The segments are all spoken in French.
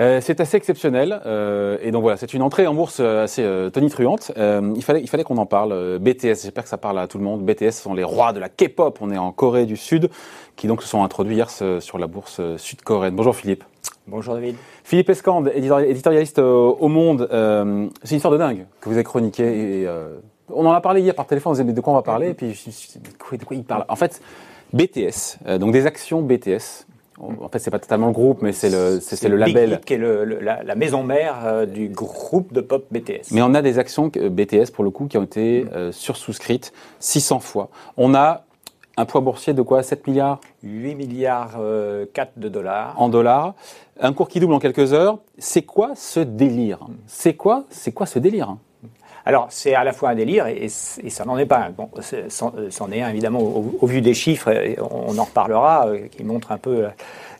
Euh, c'est assez exceptionnel euh, et donc voilà, c'est une entrée en bourse euh, assez tonitruante. il fallait, il fallait qu'on en parle. BTS, j'espère que ça parle à tout le monde. BTS sont les rois de la K-pop. On est en Corée du Sud, qui donc se sont introduits hier sur la bourse sud-coréenne. Bonjour Philippe. Bonjour David. Philippe Escande, éditorialiste au Monde. c'est une histoire de dingue que vous avez chroniqué. Et, on en a parlé hier par téléphone. On disait mais de quoi on va parler? Et puis je me suis dit de quoi il parle? En fait, BTS, donc des actions BTS en fait, c'est pas totalement le groupe, mais c'est le, c'est, le label. qui est le, la, maison mère euh, du groupe de pop BTS. Mais on a des actions BTS, pour le coup, qui ont été euh, sursouscrites 600 fois. On a un poids boursier de quoi? 7 milliards? 8 milliards 4 euh, de dollars. En dollars. Un cours qui double en quelques heures. C'est quoi ce délire? C'est quoi, c'est quoi ce délire? Alors, c'est à la fois un délire et, ça n'en est pas un. Bon, c'en est un, évidemment, au, vu des chiffres, on en reparlera, euh, qui montrent un peu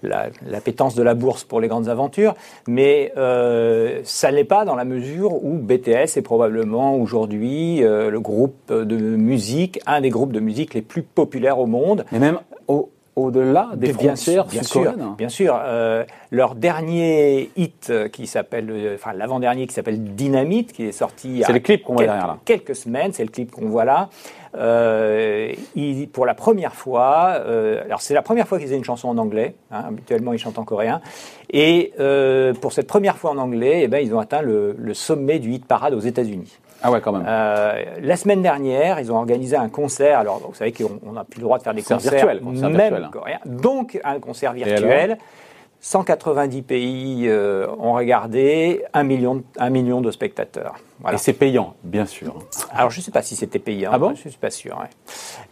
la, pétence de la bourse pour les grandes aventures, mais euh, ça n'est pas dans la mesure où BTS est probablement aujourd'hui euh, le groupe de musique, un des groupes de musique les plus populaires au monde. Au-delà des bien frontières bien sûr, bien sûr. Euh, leur dernier hit euh, qui s'appelle, euh, enfin l'avant-dernier qui s'appelle Dynamite, qui est sorti il y a le clip qu'on voit derrière là. quelques semaines, c'est le clip qu'on voit là. Euh, il, pour la première fois, euh, alors c'est la première fois qu'ils faisaient une chanson en anglais. Hein, habituellement, ils chantent en coréen. Et euh, pour cette première fois en anglais, eh ben, ils ont atteint le, le sommet du hit parade aux États-Unis. Ah ouais, quand même. La semaine dernière, ils ont organisé un concert. Alors, vous savez qu'on n'a plus le droit de faire des concerts, virtuels, concert même virtuel. coréens. Donc, un concert virtuel. 190 pays euh, ont regardé, 1 million, 1 million de spectateurs. Et c'est payant, bien sûr. Alors, je ne sais pas si c'était payant. Ah bon? Je ne suis pas sûr.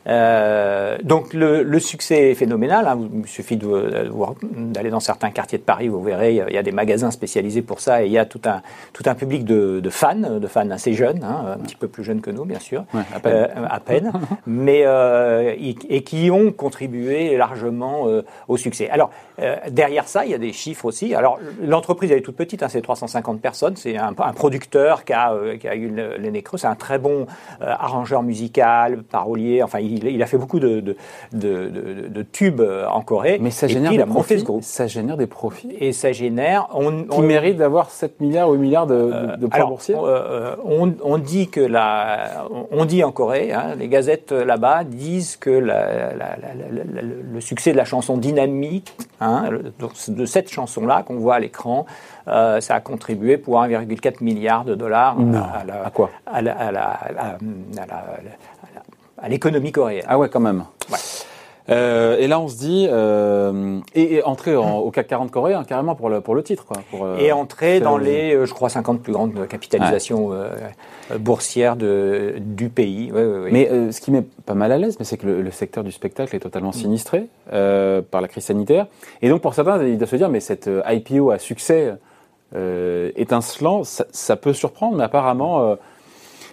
Euh, donc, le, succès est phénoménal. Hein. Il suffit d'aller dans certains quartiers de Paris, vous verrez, il y a des magasins spécialisés pour ça et il y a tout un, tout un public de, fans, de fans assez jeunes, hein, un petit peu plus jeunes que nous, bien sûr. à peine. Euh, à peine mais, et qui ont contribué largement au succès. Alors, derrière ça, il y a des chiffres aussi. Alors, l'entreprise, elle est toute petite, hein, c'est 350 personnes. C'est un, producteur qui a, euh, qui a eu les nez creux. C'est un très bon euh, arrangeur musical, parolier. Enfin, il, a fait beaucoup de, de, de, tubes euh, en Corée. Mais ça génère des profits. Ça génère des profits. Et ça génère. On, qui mérite d'avoir 7 milliards ou 8 milliards de, de poids boursiers on, on, dit que la, on dit en Corée, hein, les gazettes là-bas disent que la, le succès de la chanson Dynamique, hein, de cette chanson-là qu'on voit à l'écran, euh, ça a contribué pour 1,4 milliard de dollars à, la, quoi? à, l'économie coréenne. Ah ouais, quand même. Euh, et là, on se dit, euh, et, entrer au CAC 40 coréen, carrément pour le, pour le titre. Quoi, pour, euh, et entrer dans les, euh, je crois, 50 plus grandes capitalisations euh, boursières de, du pays. Mais ce qui met pas mal à l'aise, mais c'est que le, secteur du spectacle est totalement mm. sinistré par la crise sanitaire. Et donc, pour certains, ils doivent se dire, mais cette IPO à succès étincelant, ça, ça, peut surprendre, mais apparemment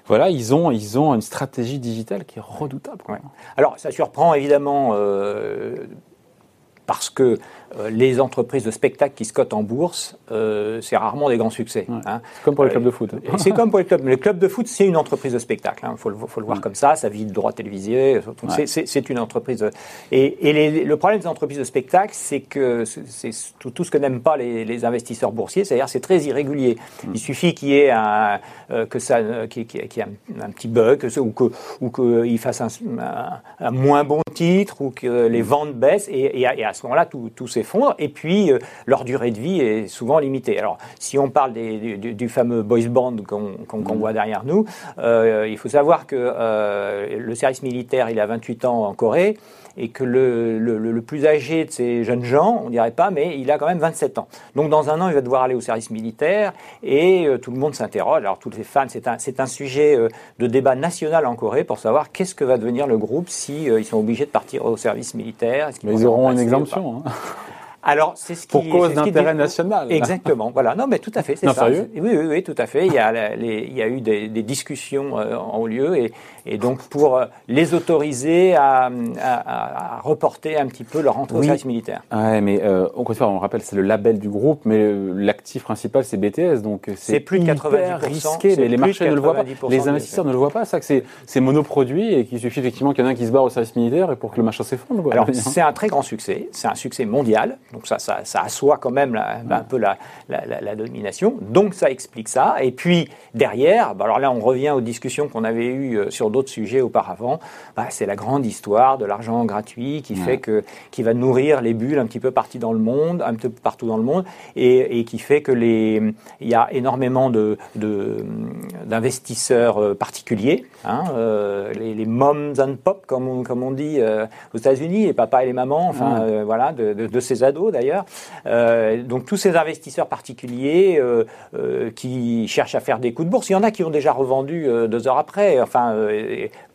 voilà, ils ont, ils ont une stratégie digitale qui est redoutable. Alors, ça surprend évidemment euh, parce que les entreprises de spectacle qui se cotent en bourse, euh, c'est rarement des grands succès. Hein. Comme pour les clubs de foot. c'est comme pour les clubs. Mais les clubs de foot, c'est une entreprise de spectacle. Il hein. faut, le, faut, le voir comme ça. Ça vit de droit télévisé. C'est une entreprise. Et, et le problème des entreprises de spectacle, c'est que c'est tout, tout, ce que n'aiment pas les, les, investisseurs boursiers. C'est-à-dire, c'est très irrégulier. Mm. Il suffit qu'il y ait un, euh, que ça, y ait un, petit bug, ou que, ou qu'il fasse un, un, moins bon titre, ou que les ventes baissent, et, et à, ce moment-là, tout, tout s'effondre. Et puis, euh, leur durée de vie est souvent limitée. Alors, si on parle des, du, fameux boys band qu'on mm. voit derrière nous, euh, il faut savoir que euh, le service militaire, il a 28 ans en Corée et que le, le, plus âgé de ces jeunes gens, on dirait pas, mais il a quand même 27 ans. Donc dans un an, il va devoir aller au service militaire et tout le monde s'interroge. Alors tous les fans, c'est un, un sujet de débat national en Corée pour savoir qu'est-ce que va devenir le groupe si ils sont obligés de partir au service militaire. mais ils auront une exemption. Hein. Alors, c'est ce qui. Pour cause d'intérêt national. Exactement. voilà. Non, mais tout à fait. C'est ça. Sérieux? Oui, oui, oui, tout à fait. Il y a, les, il y a eu des, des discussions euh, en lieu et, et, donc pour euh, les autoriser à, à, à, reporter un petit peu leur entrée au service militaire. Ouais, mais euh, on, on rappelle, c'est le label du groupe, mais l'actif principal, c'est BTS, donc c'est plus de 90%. risqué. Les, les marchés ne le voient pas. Les investisseurs ne le voient pas. Ça, que c'est monoproduit et qu'il suffit effectivement qu'il y en ait un qui se barre au service militaire et pour que le marché s'effondre. Alors, c'est un très grand succès. C'est un succès mondial. Donc ça, ça, ça assoit quand même la, un peu la, la, la, domination. Donc ça explique ça. Et puis derrière, bah alors là on revient aux discussions qu'on avait eues euh, sur d'autres sujets auparavant. Bah, c'est la grande histoire de l'argent gratuit qui fait que qui va nourrir les bulles un petit peu partout dans le monde, un peu partout dans le monde, et, et qui fait que les il y a énormément de d'investisseurs euh, particuliers, hein, euh, les, les, moms and pop comme on, comme on dit euh, aux États-Unis, les papas et les mamans, enfin euh, voilà, de, de, de, ces ados d'ailleurs. Euh, donc tous ces investisseurs particuliers qui cherchent à faire des coups de bourse, il y en a qui ont déjà revendu deux heures après, enfin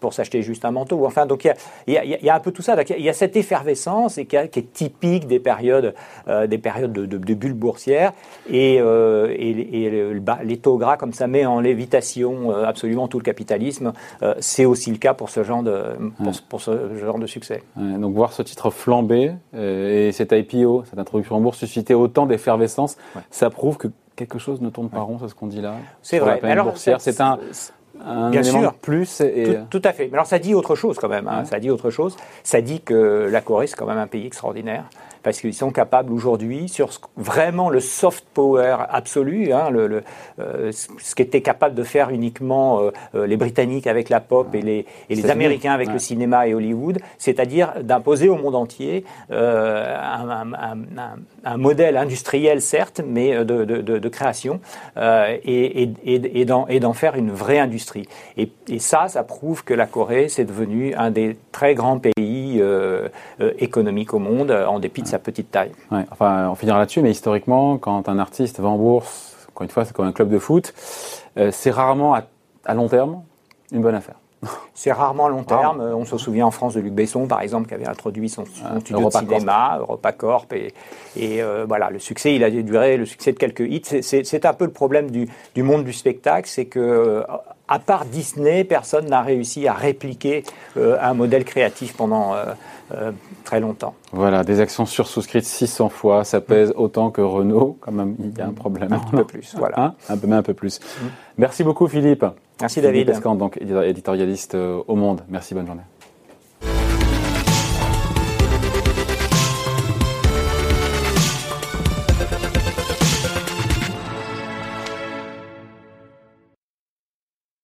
pour s'acheter juste un manteau. Enfin donc il y a, y, a, y a, un peu tout ça. il y a cette effervescence et qui, qui est typique des périodes des périodes de, de, de bulles boursières et, et, et le, les taux gras comme ça met en lévitation absolument tout le capitalisme. C'est aussi le cas pour ce genre de pour, pour ce genre de succès. donc voir ce titre flamber euh, et cette IPO, cette introduction en bourse, susciter autant d'effervescence, ouais. ça prouve que quelque chose ne tourne pas ouais. rond, c'est ce qu'on dit là. C'est vrai. Alors, c'est un, un Bien sûr. plus. Et... Tout, tout, à fait. Mais alors ça dit autre chose quand même. Hein. Ouais. Ça dit autre chose. Ça dit que la Corée c'est quand même un pays extraordinaire parce qu'ils sont capables aujourd'hui sur ce, vraiment le soft power absolu, hein, le, le, euh, ce qu'étaient capables de faire uniquement euh, les Britanniques avec la pop et les, et les Américains avec ouais. le cinéma et Hollywood, c'est-à-dire d'imposer au monde entier euh, un, un, un, un, modèle industriel certes, mais de, de, de, de création euh, et, et, d'en faire une vraie industrie. Et, et, ça, ça prouve que la Corée c'est devenu un des très grands pays euh, économiques au monde, en dépit de sa petite taille. Ouais, enfin, on finira là-dessus, mais historiquement, quand un artiste va en bourse, encore une fois, c'est comme un club de foot, euh, c'est rarement à, à, long terme une bonne affaire. C'est rarement à long terme. Ah. On se souvient en France de Luc Besson, par exemple, qui avait introduit son, son ah, studio de cinéma, EuropaCorp, et, et euh, voilà, le succès, il a duré le succès de quelques hits. C'est un peu le problème du, du monde du spectacle, c'est que à part Disney, personne n'a réussi à répliquer euh, un modèle créatif pendant euh, euh, très longtemps. Voilà, des actions sursouscrites 600 fois, ça pèse mmh. autant que Renault, quand même, il y a un problème. Un petit peu plus, voilà. Hein un peu, mais un peu plus. Mmh. Merci beaucoup Philippe. Merci David. Escand, donc éditorialiste au Monde. Merci, bonne journée.